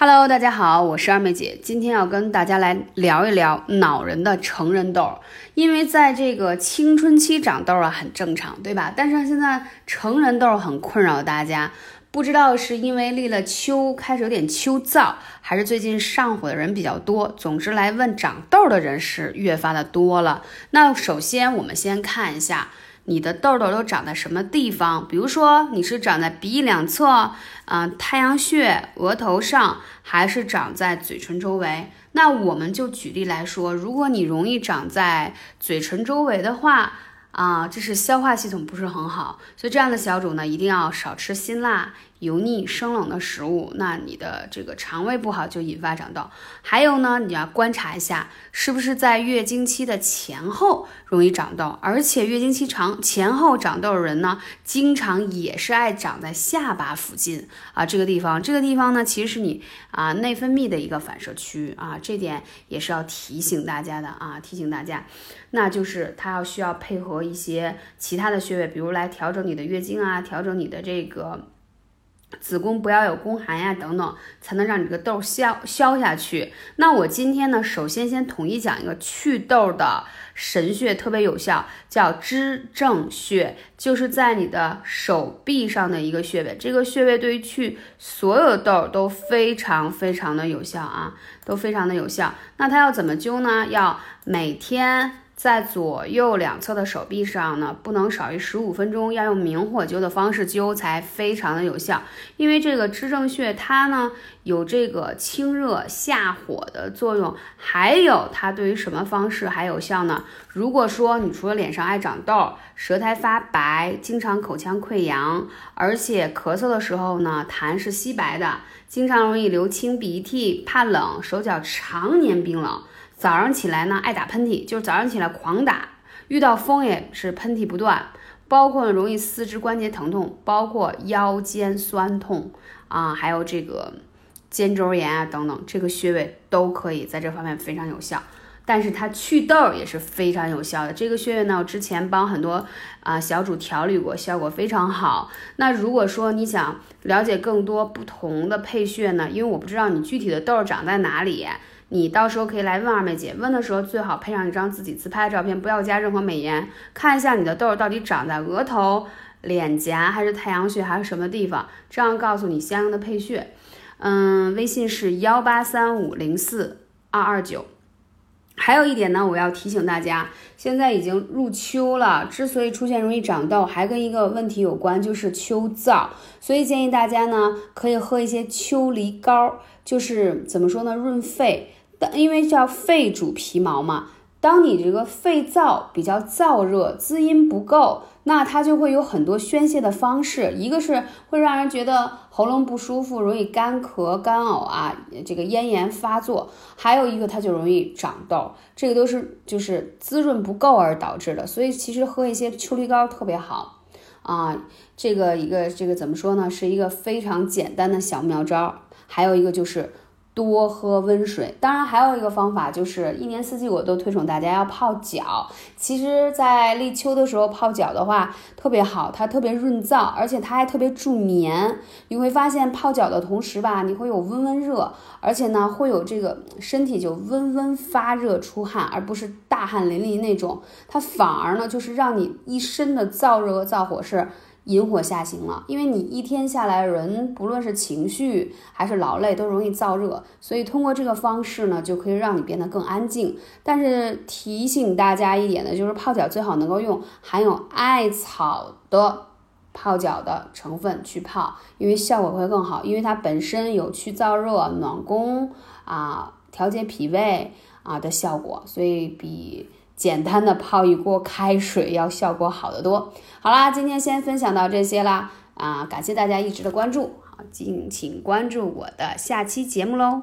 Hello，大家好，我是二妹姐，今天要跟大家来聊一聊恼人的成人痘。因为在这个青春期长痘啊，很正常，对吧？但是现在成人痘很困扰大家，不知道是因为立了秋开始有点秋燥，还是最近上火的人比较多。总之来问长痘的人是越发的多了。那首先我们先看一下。你的痘痘都长在什么地方？比如说你是长在鼻翼两侧，啊，太阳穴、额头上，还是长在嘴唇周围？那我们就举例来说，如果你容易长在嘴唇周围的话，啊，这是消化系统不是很好，所以这样的小主呢，一定要少吃辛辣。油腻生冷的食物，那你的这个肠胃不好就引发长痘。还有呢，你要观察一下，是不是在月经期的前后容易长痘，而且月经期长前后长痘的人呢，经常也是爱长在下巴附近啊这个地方。这个地方呢，其实是你啊内分泌的一个反射区啊，这点也是要提醒大家的啊，提醒大家，那就是它要需要配合一些其他的穴位，比如来调整你的月经啊，调整你的这个。子宫不要有宫寒呀，等等，才能让你这个痘消消下去。那我今天呢，首先先统一讲一个祛痘的神穴，特别有效，叫支正穴，就是在你的手臂上的一个穴位。这个穴位对于去所有痘都非常非常的有效啊，都非常的有效。那它要怎么灸呢？要每天。在左右两侧的手臂上呢，不能少于十五分钟，要用明火灸的方式灸才非常的有效。因为这个支正穴它呢有这个清热下火的作用，还有它对于什么方式还有效呢？如果说你除了脸上爱长痘、舌苔发白、经常口腔溃疡，而且咳嗽的时候呢痰是稀白的，经常容易流清鼻涕、怕冷、手脚常年冰冷。早上起来呢，爱打喷嚏，就是早上起来狂打，遇到风也是喷嚏不断，包括容易四肢关节疼痛，包括腰间酸痛啊，还有这个肩周炎啊等等，这个穴位都可以在这方面非常有效。但是它祛痘也是非常有效的。这个穴位呢，我之前帮很多啊小主调理过，效果非常好。那如果说你想了解更多不同的配穴呢，因为我不知道你具体的痘长在哪里。你到时候可以来问二妹姐，问的时候最好配上一张自己自拍的照片，不要加任何美颜，看一下你的痘到底长在额头、脸颊还是太阳穴还是什么地方，这样告诉你相应的配穴。嗯，微信是幺八三五零四二二九。还有一点呢，我要提醒大家，现在已经入秋了，之所以出现容易长痘，还跟一个问题有关，就是秋燥，所以建议大家呢可以喝一些秋梨膏，就是怎么说呢，润肺。但因为叫肺主皮毛嘛，当你这个肺燥比较燥热，滋阴不够，那它就会有很多宣泄的方式。一个是会让人觉得喉咙不舒服，容易干咳、干呕啊，这个咽炎发作；还有一个它就容易长痘，这个都是就是滋润不够而导致的。所以其实喝一些秋梨膏特别好啊。这个一个这个怎么说呢？是一个非常简单的小妙招。还有一个就是。多喝温水，当然还有一个方法，就是一年四季我都推崇大家要泡脚。其实，在立秋的时候泡脚的话特别好，它特别润燥，而且它还特别助眠。你会发现泡脚的同时吧，你会有温温热，而且呢会有这个身体就温温发热出汗，而不是大汗淋漓那种。它反而呢就是让你一身的燥热和燥火是。引火下行了，因为你一天下来，人不论是情绪还是劳累，都容易燥热，所以通过这个方式呢，就可以让你变得更安静。但是提醒大家一点呢，就是泡脚最好能够用含有艾草的泡脚的成分去泡，因为效果会更好，因为它本身有去燥热、暖宫啊、调节脾胃啊的效果，所以比。简单的泡一锅开水要效果好得多。好啦，今天先分享到这些啦，啊，感谢大家一直的关注，好，敬请关注我的下期节目喽。